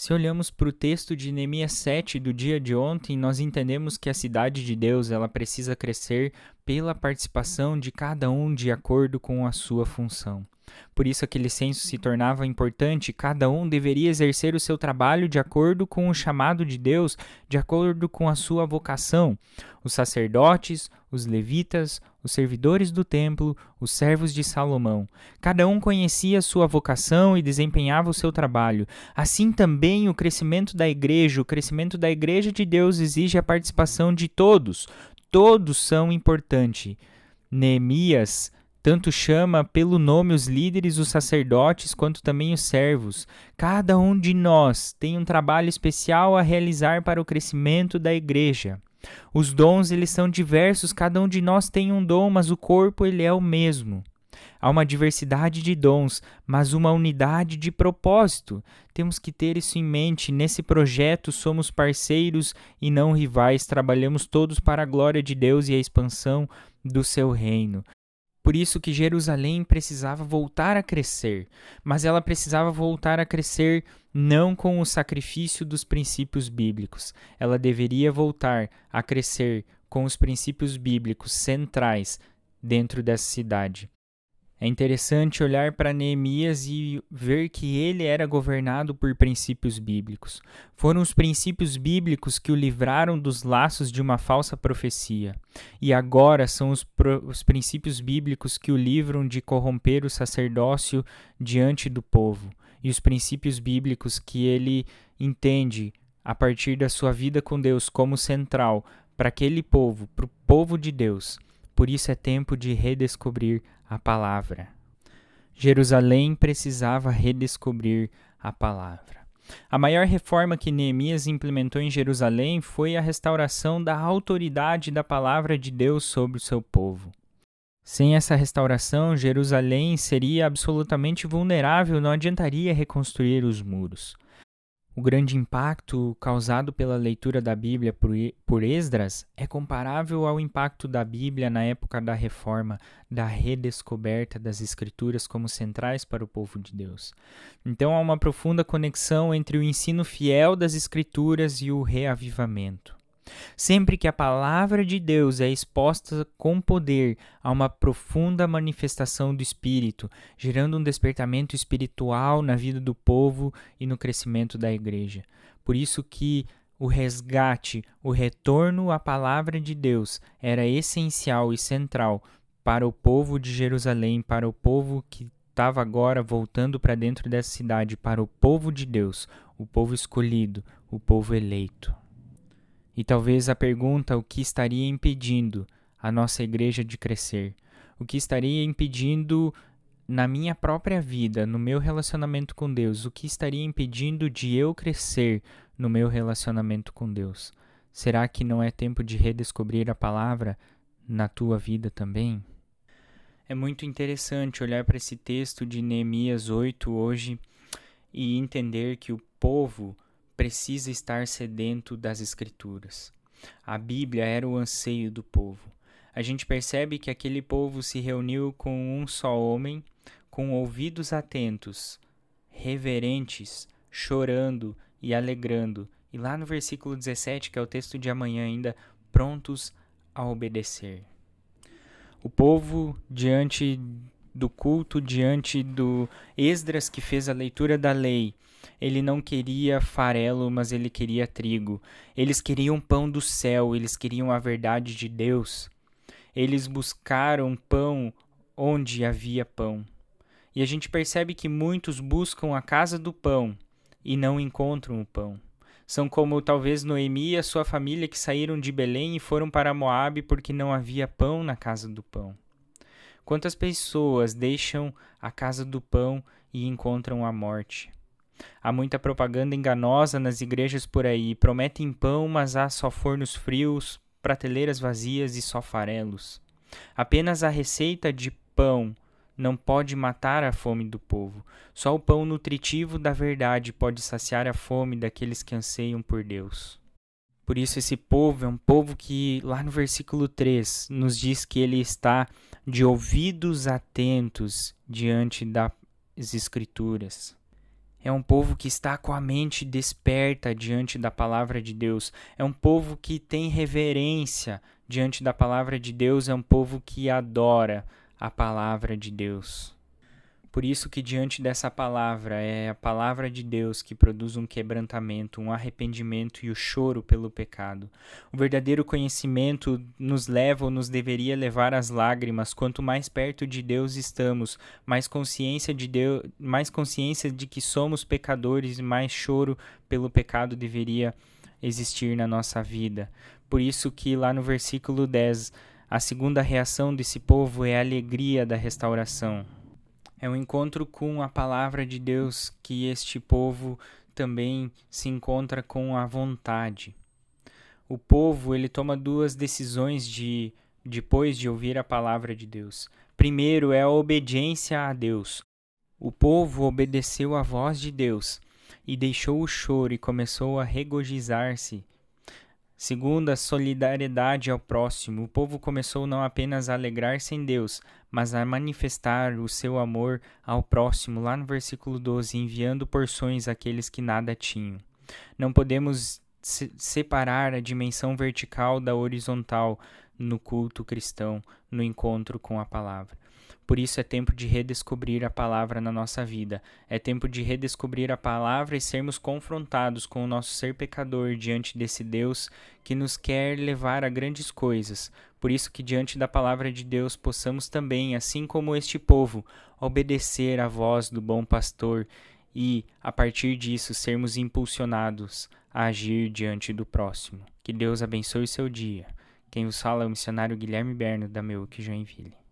Se olhamos para o texto de Neemias 7 do dia de ontem, nós entendemos que a cidade de Deus ela precisa crescer pela participação de cada um de acordo com a sua função. Por isso aquele censo se tornava importante, cada um deveria exercer o seu trabalho de acordo com o chamado de Deus, de acordo com a sua vocação. Os sacerdotes, os levitas, os servidores do templo, os servos de Salomão. Cada um conhecia sua vocação e desempenhava o seu trabalho. Assim também o crescimento da igreja, o crescimento da igreja de Deus exige a participação de todos. Todos são importantes. Neemias tanto chama pelo nome os líderes, os sacerdotes, quanto também os servos. Cada um de nós tem um trabalho especial a realizar para o crescimento da igreja. Os dons eles são diversos, cada um de nós tem um dom, mas o corpo ele é o mesmo. Há uma diversidade de dons, mas uma unidade de propósito. Temos que ter isso em mente. Nesse projeto somos parceiros e não rivais. Trabalhamos todos para a glória de Deus e a expansão do seu reino. Por isso que Jerusalém precisava voltar a crescer, mas ela precisava voltar a crescer não com o sacrifício dos princípios bíblicos. Ela deveria voltar a crescer com os princípios bíblicos centrais dentro dessa cidade. É interessante olhar para Neemias e ver que ele era governado por princípios bíblicos. Foram os princípios bíblicos que o livraram dos laços de uma falsa profecia. E agora são os, os princípios bíblicos que o livram de corromper o sacerdócio diante do povo. E os princípios bíblicos que ele entende a partir da sua vida com Deus como central para aquele povo, para o povo de Deus. Por isso é tempo de redescobrir a palavra. Jerusalém precisava redescobrir a palavra. A maior reforma que Neemias implementou em Jerusalém foi a restauração da autoridade da palavra de Deus sobre o seu povo. Sem essa restauração, Jerusalém seria absolutamente vulnerável, não adiantaria reconstruir os muros. O grande impacto causado pela leitura da Bíblia por Esdras é comparável ao impacto da Bíblia na época da reforma, da redescoberta das Escrituras como centrais para o povo de Deus. Então há uma profunda conexão entre o ensino fiel das Escrituras e o reavivamento. Sempre que a palavra de Deus é exposta com poder a uma profunda manifestação do Espírito, gerando um despertamento espiritual na vida do povo e no crescimento da igreja. Por isso que o resgate, o retorno à palavra de Deus era essencial e central para o povo de Jerusalém, para o povo que estava agora voltando para dentro dessa cidade, para o povo de Deus, o povo escolhido, o povo eleito. E talvez a pergunta o que estaria impedindo a nossa igreja de crescer, o que estaria impedindo na minha própria vida, no meu relacionamento com Deus, o que estaria impedindo de eu crescer no meu relacionamento com Deus? Será que não é tempo de redescobrir a palavra na tua vida também? É muito interessante olhar para esse texto de Neemias 8 hoje e entender que o povo precisa estar sedento das Escrituras. A Bíblia era o anseio do povo. A gente percebe que aquele povo se reuniu com um só homem, com ouvidos atentos, reverentes, chorando e alegrando. E lá no versículo 17, que é o texto de amanhã ainda, prontos a obedecer. O povo, diante do culto, diante do Esdras que fez a leitura da lei, ele não queria farelo, mas ele queria trigo. Eles queriam pão do céu, eles queriam a verdade de Deus. Eles buscaram pão onde havia pão. E a gente percebe que muitos buscam a casa do pão e não encontram o pão. São como talvez Noemi e a sua família que saíram de Belém e foram para Moabe porque não havia pão na casa do pão. Quantas pessoas deixam a casa do pão e encontram a morte? Há muita propaganda enganosa nas igrejas por aí. Prometem pão, mas há só fornos frios, prateleiras vazias e só farelos. Apenas a receita de pão não pode matar a fome do povo. Só o pão nutritivo da verdade pode saciar a fome daqueles que anseiam por Deus. Por isso, esse povo é um povo que, lá no versículo 3, nos diz que ele está de ouvidos atentos diante das Escrituras. É um povo que está com a mente desperta diante da palavra de Deus. É um povo que tem reverência diante da palavra de Deus. É um povo que adora a palavra de Deus. Por isso que diante dessa palavra é a palavra de Deus que produz um quebrantamento, um arrependimento e o choro pelo pecado. O verdadeiro conhecimento nos leva ou nos deveria levar às lágrimas. Quanto mais perto de Deus estamos, mais consciência de Deus, mais consciência de que somos pecadores mais choro pelo pecado deveria existir na nossa vida. Por isso que lá no versículo 10, a segunda reação desse povo é a alegria da restauração. É um encontro com a palavra de Deus que este povo também se encontra com a vontade. O povo, ele toma duas decisões de depois de ouvir a palavra de Deus. Primeiro é a obediência a Deus. O povo obedeceu à voz de Deus e deixou o choro e começou a regozijar-se Segundo a solidariedade ao próximo, o povo começou não apenas a alegrar-se em Deus, mas a manifestar o seu amor ao próximo, lá no versículo 12, enviando porções àqueles que nada tinham. Não podemos separar a dimensão vertical da horizontal no culto cristão, no encontro com a palavra. Por isso é tempo de redescobrir a palavra na nossa vida. É tempo de redescobrir a palavra e sermos confrontados com o nosso ser pecador diante desse Deus que nos quer levar a grandes coisas. Por isso que diante da palavra de Deus possamos também, assim como este povo, obedecer à voz do bom pastor e, a partir disso, sermos impulsionados a agir diante do próximo. Que Deus abençoe seu dia. Quem vos fala é o missionário Guilherme Berno, da Meuque Joinville.